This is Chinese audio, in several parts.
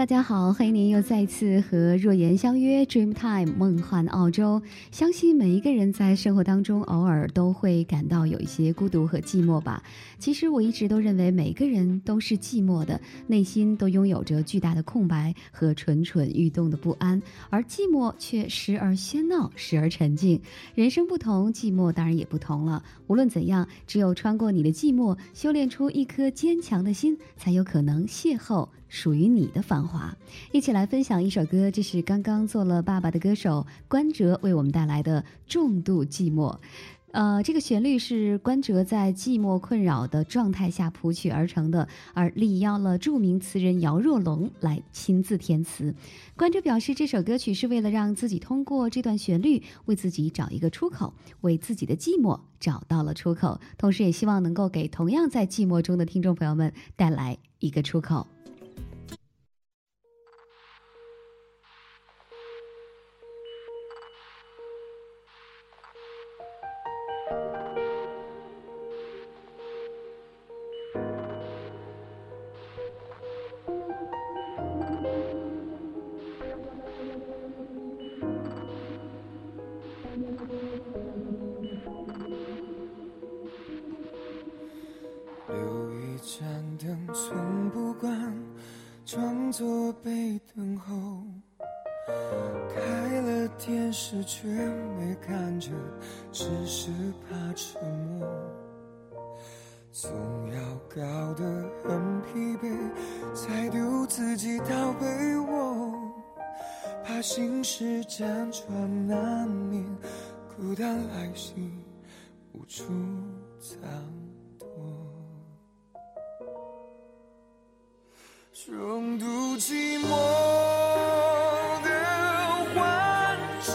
大家好，欢迎您又再次和若言相约 Dream Time 梦幻澳洲。相信每一个人在生活当中偶尔都会感到有一些孤独和寂寞吧。其实我一直都认为每个人都是寂寞的，内心都拥有着巨大的空白和蠢蠢欲动的不安，而寂寞却时而喧闹，时而沉静。人生不同，寂寞当然也不同了。无论怎样，只有穿过你的寂寞，修炼出一颗坚强的心，才有可能邂逅。属于你的繁华，一起来分享一首歌，这是刚刚做了爸爸的歌手关喆为我们带来的《重度寂寞》。呃，这个旋律是关喆在寂寞困扰的状态下谱曲而成的，而力邀了著名词人姚若龙来亲自填词。关喆表示，这首歌曲是为了让自己通过这段旋律为自己找一个出口，为自己的寂寞找到了出口，同时也希望能够给同样在寂寞中的听众朋友们带来一个出口。心事辗转难眠，孤单来袭无处藏躲。重度寂寞的患者，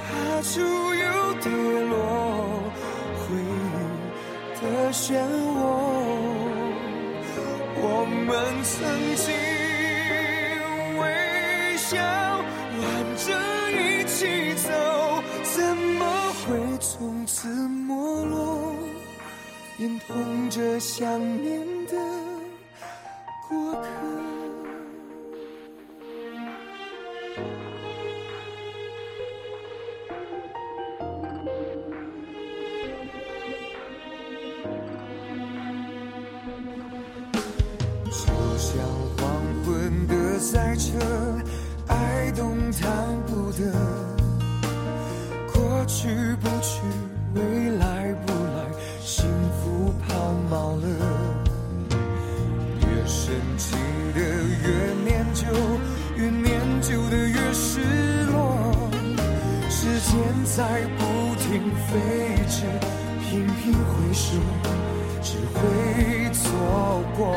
怕出又跌落，回忆的漩涡。我们曾经从此没落？隐痛着想念在不停飞驰，频频回首，只会错过。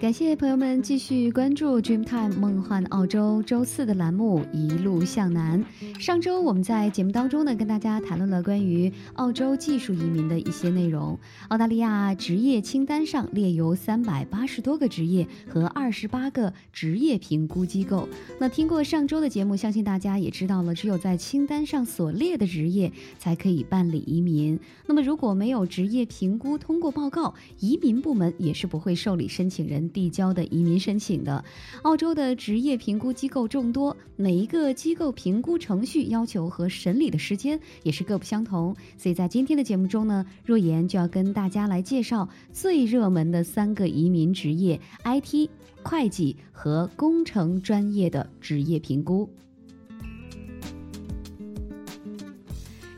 感谢朋友们继续关注 Dreamtime 梦幻澳洲周四的栏目《一路向南》。上周我们在节目当中呢，跟大家谈论了关于澳洲技术移民的一些内容。澳大利亚职业清单上列有三百八十多个职业和二十八个职业评估机构。那听过上周的节目，相信大家也知道了，只有在清单上所列的职业才可以办理移民。那么如果没有职业评估通过报告，移民部门也是不会受理申请人。递交的移民申请的，澳洲的职业评估机构众多，每一个机构评估程序要求和审理的时间也是各不相同。所以在今天的节目中呢，若言就要跟大家来介绍最热门的三个移民职业：IT、会计和工程专业的职业评估。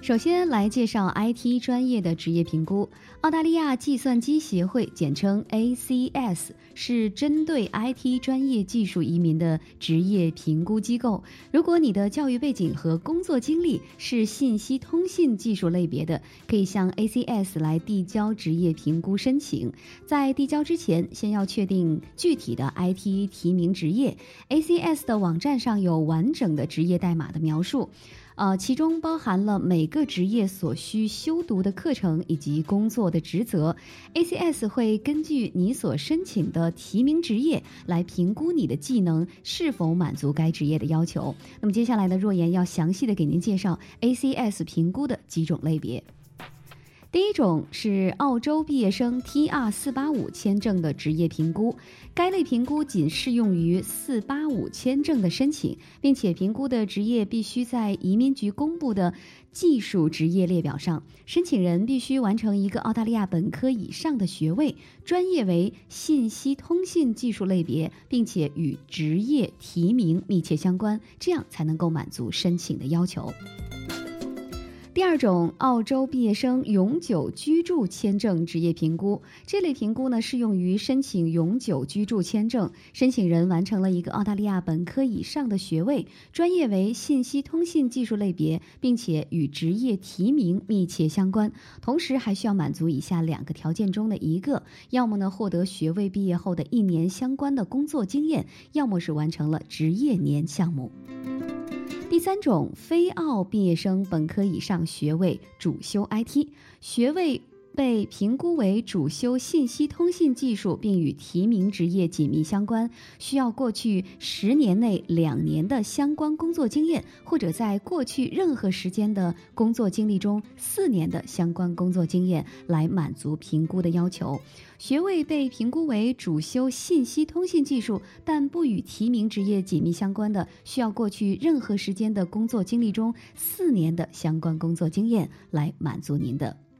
首先来介绍 IT 专业的职业评估。澳大利亚计算机协会简称 ACS 是针对 IT 专业技术移民的职业评估机构。如果你的教育背景和工作经历是信息通信技术类别的，可以向 ACS 来递交职业评估申请。在递交之前，先要确定具体的 IT 提名职业。ACS 的网站上有完整的职业代码的描述。呃，其中包含了每个职业所需修读的课程以及工作的职责。ACS 会根据你所申请的提名职业来评估你的技能是否满足该职业的要求。那么接下来呢，若言要详细的给您介绍 ACS 评估的几种类别。第一种是澳洲毕业生 TR 四八五签证的职业评估，该类评估仅适用于四八五签证的申请，并且评估的职业必须在移民局公布的技术职业列表上。申请人必须完成一个澳大利亚本科以上的学位，专业为信息通信技术类别，并且与职业提名密切相关，这样才能够满足申请的要求。第二种，澳洲毕业生永久居住签证职业评估，这类评估呢适用于申请永久居住签证，申请人完成了一个澳大利亚本科以上的学位，专业为信息通信技术类别，并且与职业提名密切相关，同时还需要满足以下两个条件中的一个：要么呢获得学位毕业后的一年相关的工作经验，要么是完成了职业年项目。第三种，非澳毕业生本科以上学位，主修 IT，学位被评估为主修信息通信技术，并与提名职业紧密相关，需要过去十年内两年的相关工作经验，或者在过去任何时间的工作经历中四年的相关工作经验，来满足评估的要求。学位被评估为主修信息通信技术，但不与提名职业紧密相关的，需要过去任何时间的工作经历中四年的相关工作经验来满足您的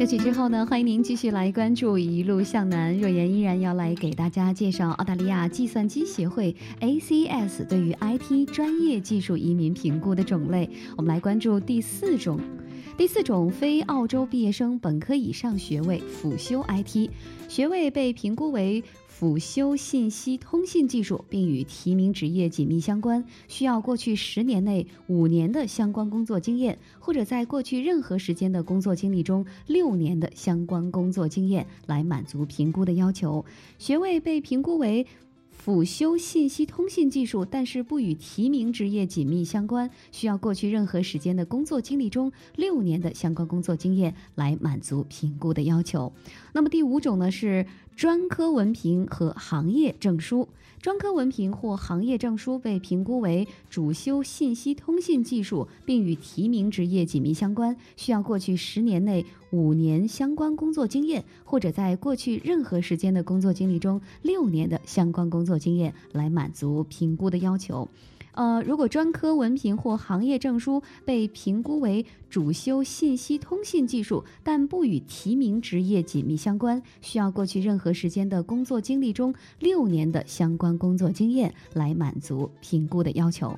歌曲之后呢，欢迎您继续来关注《一路向南》。若言依然要来给大家介绍澳大利亚计算机协会 ACS 对于 IT 专业技术移民评估的种类。我们来关注第四种，第四种非澳洲毕业生本科以上学位辅修 IT，学位被评估为。辅修信息通信技术，并与提名职业紧密相关，需要过去十年内五年的相关工作经验，或者在过去任何时间的工作经历中六年的相关工作经验，来满足评估的要求。学位被评估为。辅修信息通信技术，但是不与提名职业紧密相关，需要过去任何时间的工作经历中六年的相关工作经验来满足评估的要求。那么第五种呢是专科文凭和行业证书。专科文凭或行业证书被评估为主修信息通信技术，并与提名职业紧密相关，需要过去十年内五年相关工作经验，或者在过去任何时间的工作经历中六年的相关工作经验，来满足评估的要求。呃，如果专科文凭或行业证书被评估为主修信息通信技术，但不与提名职业紧密相关，需要过去任何时间的工作经历中六年的相关工作经验来满足评估的要求。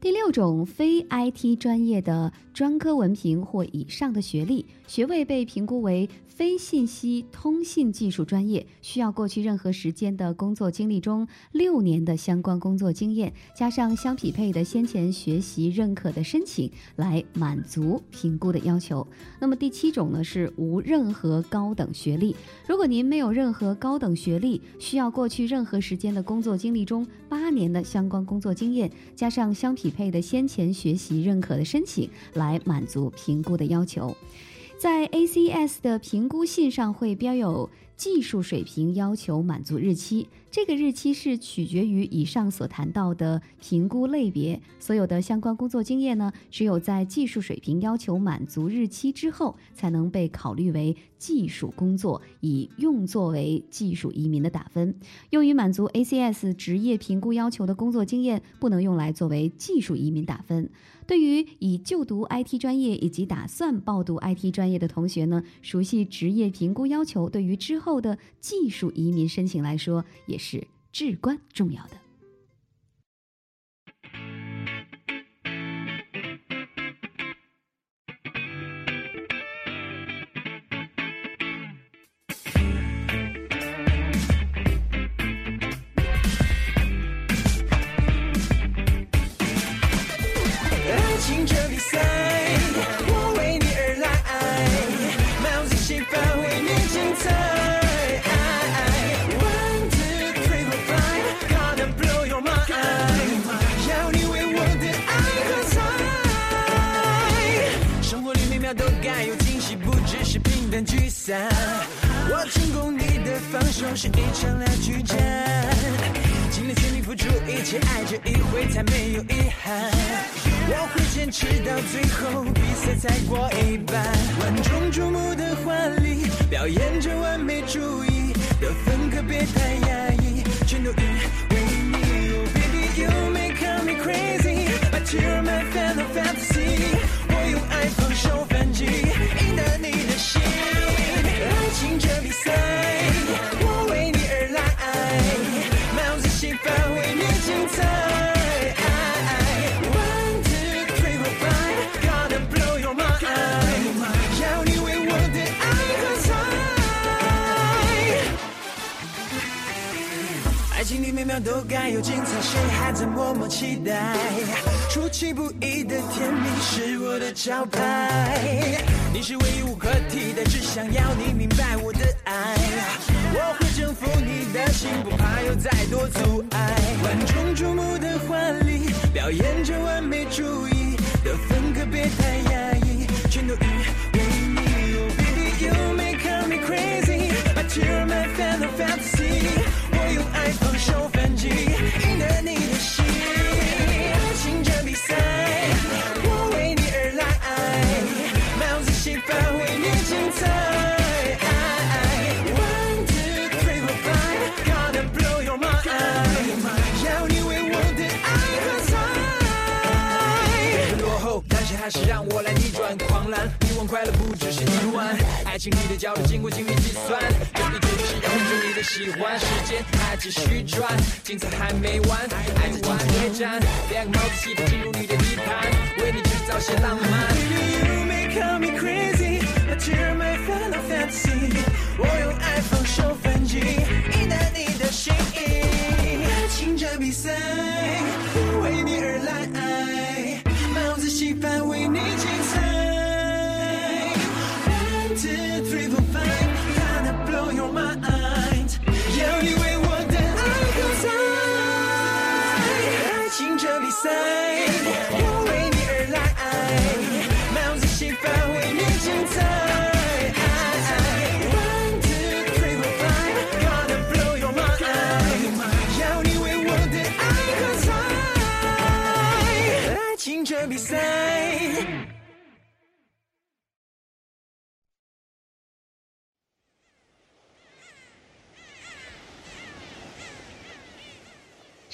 第六种非 IT 专业的专科文凭或以上的学历，学位被评估为。非信息通信技术专业需要过去任何时间的工作经历中六年的相关工作经验，加上相匹配的先前学习认可的申请，来满足评估的要求。那么第七种呢是无任何高等学历。如果您没有任何高等学历，需要过去任何时间的工作经历中八年的相关工作经验，加上相匹配的先前学习认可的申请，来满足评估的要求。在 ACS 的评估信上会标有技术水平要求满足日期。这个日期是取决于以上所谈到的评估类别。所有的相关工作经验呢，只有在技术水平要求满足日期之后，才能被考虑为技术工作，以用作为技术移民的打分。用于满足 ACS 职业评估要求的工作经验，不能用来作为技术移民打分。对于已就读 IT 专业以及打算报读 IT 专业的同学呢，熟悉职业评估要求，对于之后的技术移民申请来说，也是至关重要的。聚散。我成功，你的防守是一场拉锯战。尽力全力付出一切，爱这一回才没有遗憾。我会坚持到最后，比赛才过一半。万众瞩目的华丽，表演着完美主义，得分可别太压抑，全都因每秒都该有精彩，谁还在默默期待？出其不意的甜蜜是我的招牌，你是唯一无可替代，只想要你明白我的爱。我会征服你的心，不怕有再多阻碍。万众瞩目的婚礼，表演着完美主义的风格，别太压抑，全都因为你。Oh baby you make me crazy, but you're my fantasy。我用爱放手你的心爱情这比赛我为你而来 mountains in paris 精彩 one two three four five gonna blow your mind 要你为我的爱喝彩落后但是还是让我来逆转狂澜欲望快乐不只是一种爱情里的焦点经过精密计算。喜欢。时间还继续转，精彩还没完，爱在竞技对战，两个帽子戏法进入你的地盘，为你制造些浪漫。You make me crazy, but you're my final fantasy。我用爱放手反击，赢得你的心意。爱情这比赛，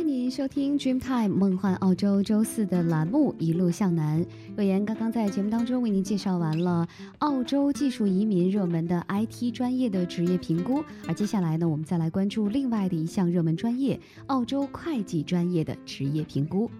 谢您收听 Dreamtime 梦幻澳洲周四的栏目《一路向南》。若言刚刚在节目当中为您介绍完了澳洲技术移民热门的 IT 专业的职业评估，而接下来呢，我们再来关注另外的一项热门专业——澳洲会计专业的职业评估。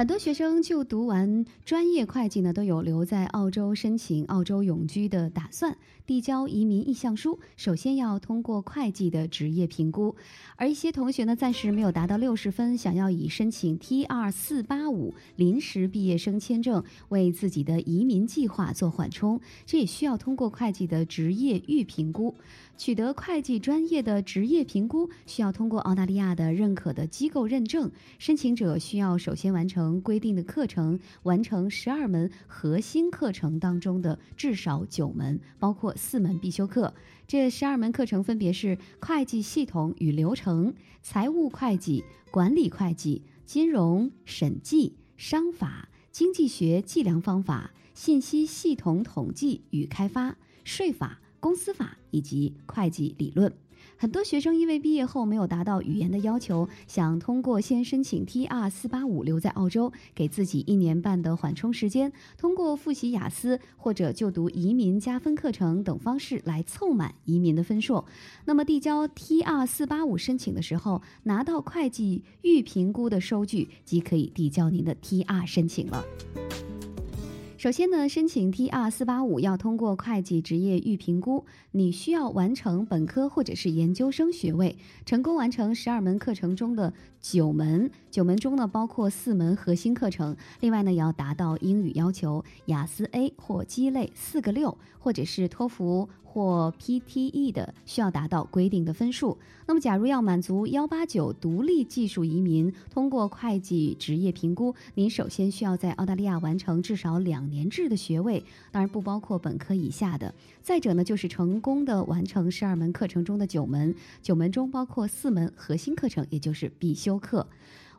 很多学生就读完专业会计呢，都有留在澳洲申请澳洲永居的打算。递交移民意向书，首先要通过会计的职业评估。而一些同学呢，暂时没有达到六十分，想要以申请 T 二四八五临时毕业生签证为自己的移民计划做缓冲，这也需要通过会计的职业预评估。取得会计专业的职业评估，需要通过澳大利亚的认可的机构认证。申请者需要首先完成规定的课程，完成十二门核心课程当中的至少九门，包括四门必修课。这十二门课程分别是会计系统与流程、财务会计、管理会计、金融审计、商法、经济学计量方法、信息系统统计与开发、税法。公司法以及会计理论，很多学生因为毕业后没有达到语言的要求，想通过先申请 T R 四八五留在澳洲，给自己一年半的缓冲时间，通过复习雅思或者就读移民加分课程等方式来凑满移民的分数。那么递交 T R 四八五申请的时候，拿到会计预评估的收据，即可以递交您的 T R 申请了。首先呢，申请 T R 四八五要通过会计职业预评估，你需要完成本科或者是研究生学位，成功完成十二门课程中的九门，九门中呢包括四门核心课程，另外呢也要达到英语要求雅思 A 或基类四个六，或者是托福或 PTE 的，需要达到规定的分数。那么，假如要满足幺八九独立技术移民通过会计职业评估，您首先需要在澳大利亚完成至少两年制的学位，当然不包括本科以下的。再者呢，就是成功的完成十二门课程中的九门，九门中包括四门核心课程，也就是必修课。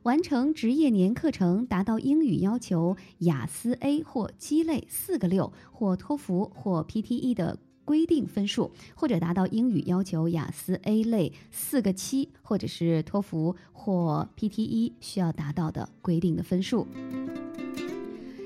完成职业年课程，达到英语要求雅思 A 或鸡肋四个六，或托福或 PTE 的规定分数，或者达到英语要求雅思 A 类四个七，或者是托福或 PTE 需要达到的规定的分数。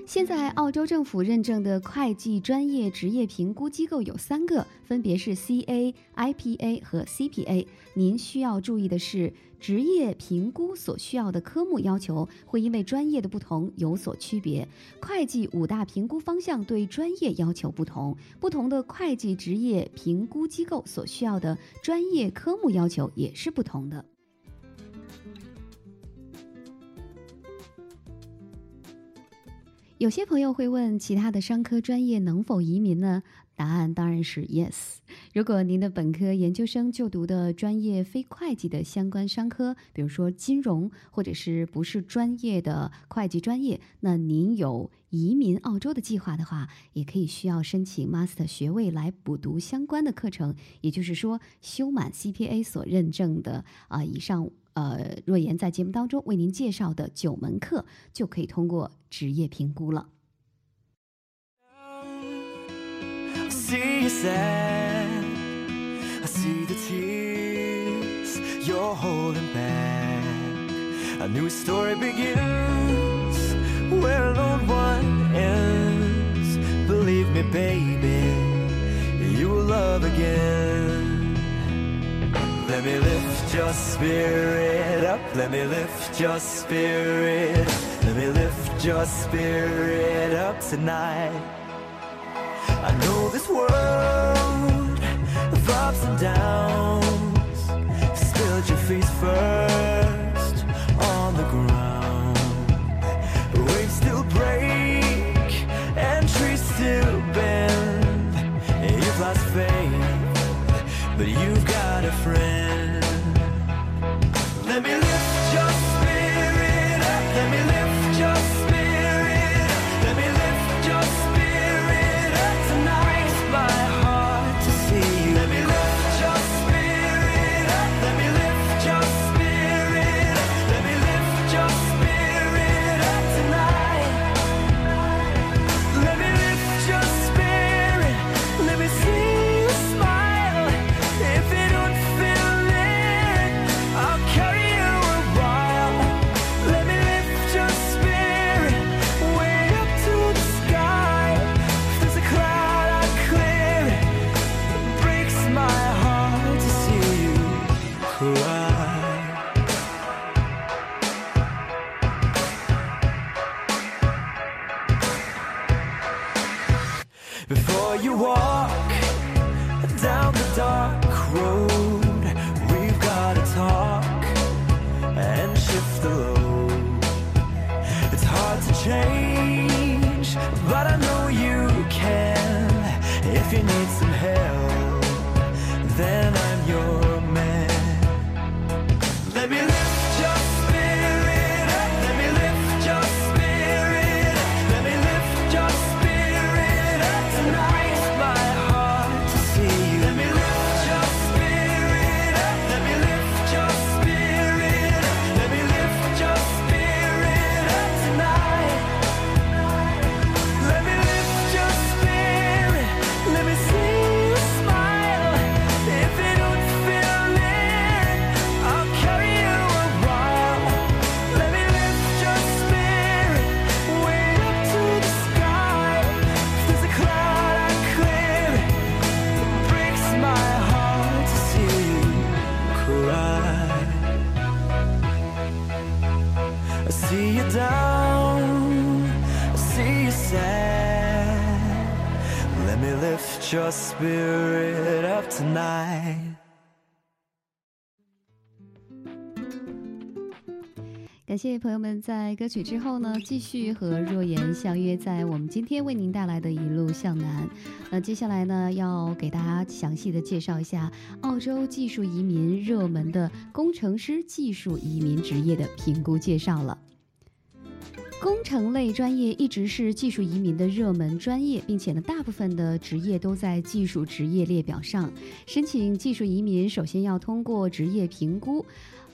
现在，澳洲政府认证的会计专业职业评估机构有三个，分别是 CA、IPA 和 CPA。您需要注意的是，职业评估所需要的科目要求会因为专业的不同有所区别。会计五大评估方向对专业要求不同，不同的会计职业评估机构所需要的专业科目要求也是不同的。有些朋友会问，其他的商科专业能否移民呢？答案当然是 yes。如果您的本科、研究生就读的专业非会计的相关商科，比如说金融，或者是不是专业的会计专业，那您有移民澳洲的计划的话，也可以需要申请 master 学位来补读相关的课程，也就是说修满 CPA 所认证的啊以上。呃，若言在节目当中为您介绍的九门课，就可以通过职业评估了。season. I see the tears you're holding back. A new story begins where a lone one ends. Believe me, baby, you will love again. Let me lift your spirit up. Let me lift your spirit. Let me lift your spirit up tonight. I know this world of ups and downs. Spilled your face first Before you walk down the dark road, we've gotta talk and shift the load. It's hard to change, see you sad. Let me lift your spirit up tonight. 感谢朋友们在歌曲之后呢，继续和若言相约在我们今天为您带来的一路向南。那接下来呢，要给大家详细的介绍一下澳洲技术移民热门的工程师技术移民职业的评估介绍了。工程类专业一直是技术移民的热门专业，并且呢，大部分的职业都在技术职业列表上。申请技术移民，首先要通过职业评估，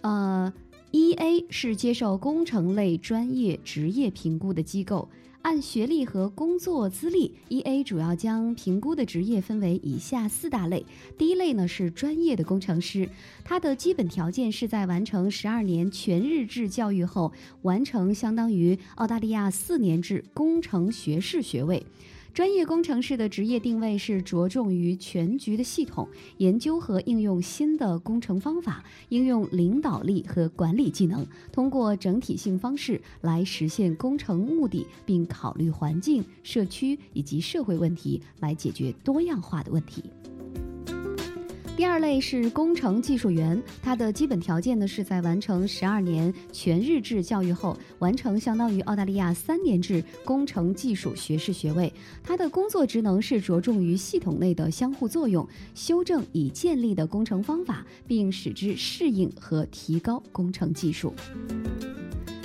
呃，E A 是接受工程类专业职业评估的机构。按学历和工作资历，E A 主要将评估的职业分为以下四大类。第一类呢是专业的工程师，它的基本条件是在完成十二年全日制教育后，完成相当于澳大利亚四年制工程学士学位。专业工程师的职业定位是着重于全局的系统研究和应用新的工程方法，应用领导力和管理技能，通过整体性方式来实现工程目的，并考虑环境、社区以及社会问题，来解决多样化的问题。第二类是工程技术员，他的基本条件呢是在完成十二年全日制教育后，完成相当于澳大利亚三年制工程技术学士学位。他的工作职能是着重于系统内的相互作用，修正已建立的工程方法，并使之适应和提高工程技术。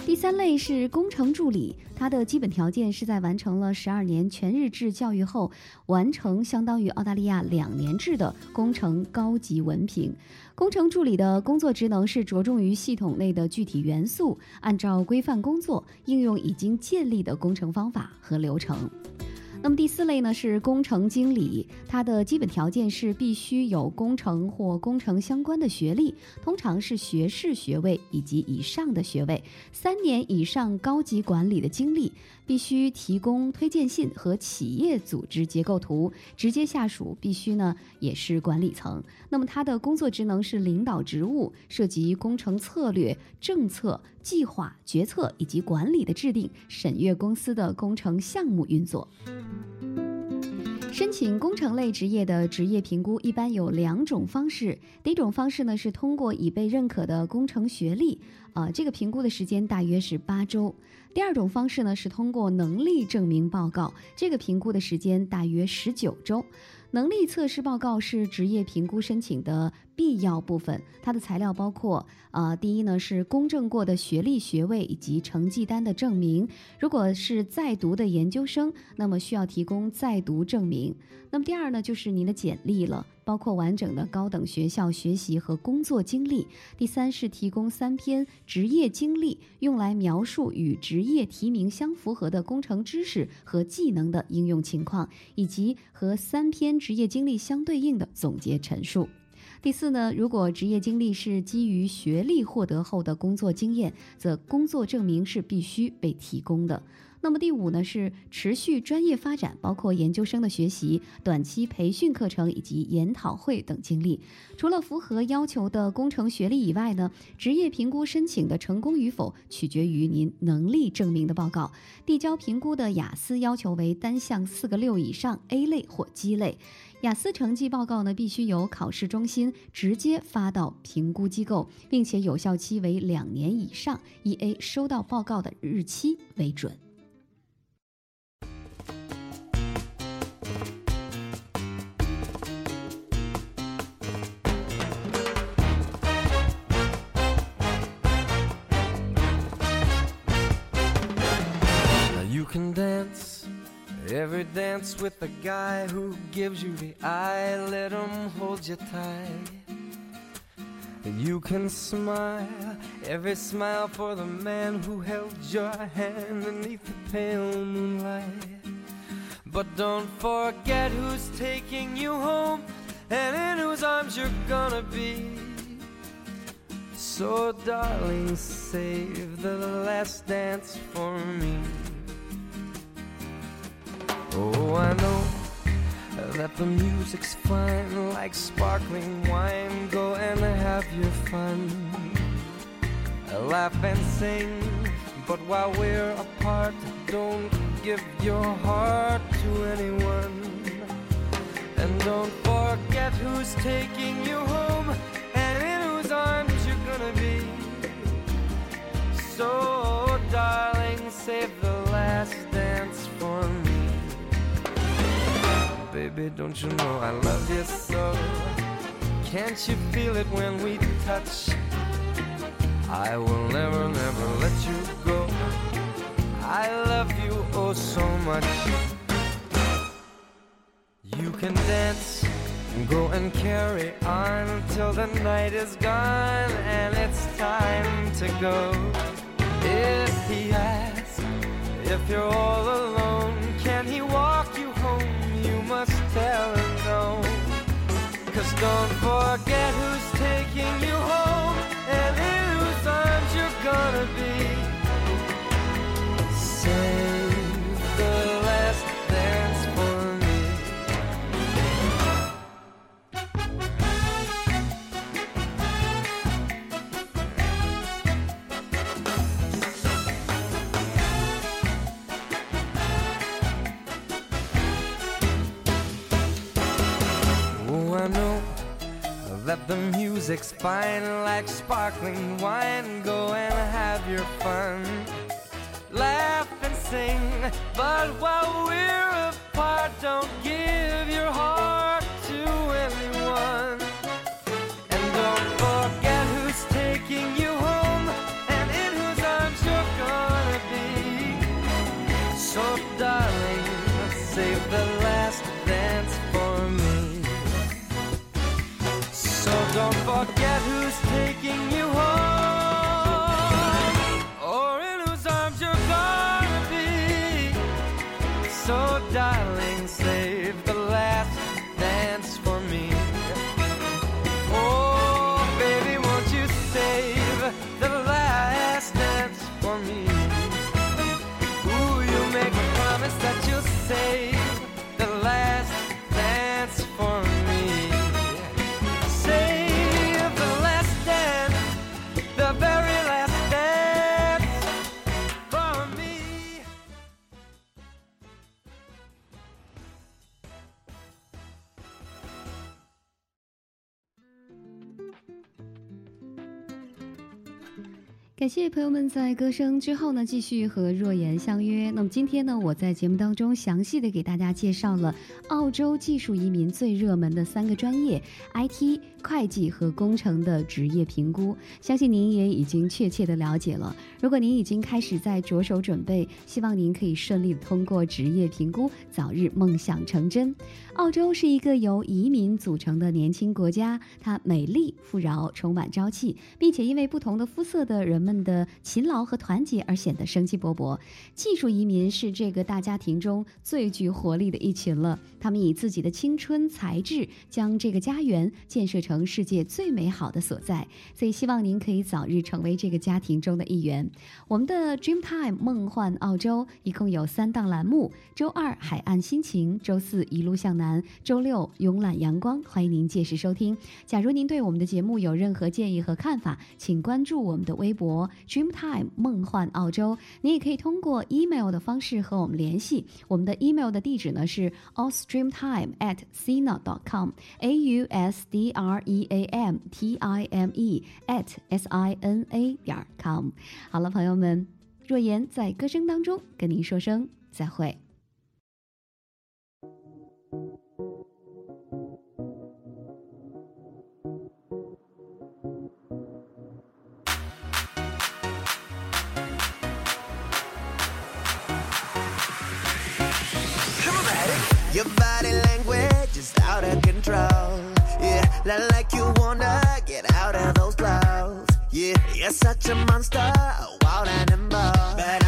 第三类是工程助理，它的基本条件是在完成了十二年全日制教育后，完成相当于澳大利亚两年制的工程高级文凭。工程助理的工作职能是着重于系统内的具体元素，按照规范工作，应用已经建立的工程方法和流程。那么第四类呢是工程经理，它的基本条件是必须有工程或工程相关的学历，通常是学士学位以及以上的学位，三年以上高级管理的经历，必须提供推荐信和企业组织结构图，直接下属必须呢也是管理层。那么他的工作职能是领导职务，涉及工程策略、政策、计划、决策以及管理的制定，审阅公司的工程项目运作。申请工程类职业的职业评估一般有两种方式。第一种方式呢是通过已被认可的工程学历，啊，这个评估的时间大约是八周。第二种方式呢是通过能力证明报告，这个评估的时间大约十九周。能力测试报告是职业评估申请的必要部分，它的材料包括，呃，第一呢是公证过的学历、学位以及成绩单的证明。如果是在读的研究生，那么需要提供在读证明。那么第二呢就是您的简历了，包括完整的高等学校学习和工作经历。第三是提供三篇职业经历，用来描述与职业提名相符合的工程知识和技能的应用情况，以及和三篇职业经历相对应的总结陈述。第四呢，如果职业经历是基于学历获得后的工作经验，则工作证明是必须被提供的。那么第五呢是持续专业发展，包括研究生的学习、短期培训课程以及研讨会等经历。除了符合要求的工程学历以外呢，职业评估申请的成功与否取决于您能力证明的报告。递交评估的雅思要求为单项四个六以上 A 类或 G 类。雅思成绩报告呢必须由考试中心直接发到评估机构，并且有效期为两年以上，以 A 收到报告的日期为准。Dance with the guy who gives you the eye. Let him hold you tight. And you can smile every smile for the man who held your hand beneath the pale moonlight. But don't forget who's taking you home and in whose arms you're gonna be. So, darling, save the last dance for me. Oh, I know that the music's fine, like sparkling wine. Go and have your fun. Laugh and sing, but while we're apart, don't give your heart to anyone. And don't forget who's taking you home and in whose arms you're gonna be. So, darling, save the last dance for me baby, don't you know I love you so? Can't you feel it when we touch? I will never, never let you go. I love you oh so much. You can dance, go and carry on till the night is gone and it's time to go. If he asks if you're all alone, tell. Cause don't forget who's taking you home the music's fine like sparkling wine. Go and have your fun. Laugh and sing, but while we're apart, don't give don't forget who's taking you home, 感谢朋友们在歌声之后呢，继续和若言相约。那么今天呢，我在节目当中详细的给大家介绍了澳洲技术移民最热门的三个专业：IT、会计和工程的职业评估。相信您也已经确切的了解了。如果您已经开始在着手准备，希望您可以顺利的通过职业评估，早日梦想成真。澳洲是一个由移民组成的年轻国家，它美丽、富饶、充满朝气，并且因为不同的肤色的人们的勤劳和团结而显得生机勃勃。技术移民是这个大家庭中最具活力的一群了，他们以自己的青春才智将这个家园建设成世界最美好的所在。所以希望您可以早日成为这个家庭中的一员。我们的 Dreamtime 梦幻澳洲一共有三档栏目：周二海岸心情，周四一路向南，周六慵懒阳光。欢迎您届时收听。假如您对我们的节目有任何建议和看法，请关注我们的微博 Dreamtime 梦幻澳洲。你也可以通过 email 的方式和我们联系。我们的 email 的地址呢是 ausdreamtime at sina.com，a u s d r e a m t i m e at s i n a 点 com。好了，朋友们，若言在歌声当中跟您说声再会。Your body language is out of control. Yeah, like you wanna get out of those clothes. Yeah, you're such a monster, wild animal. But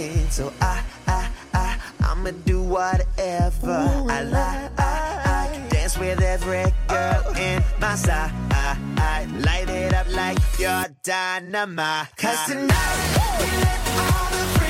king, so I, I, I, I'ma do whatever Ooh, I like. I, I, I dance with every girl oh. in my side. I, I light it up like your dynamite. Cause tonight, we let all the free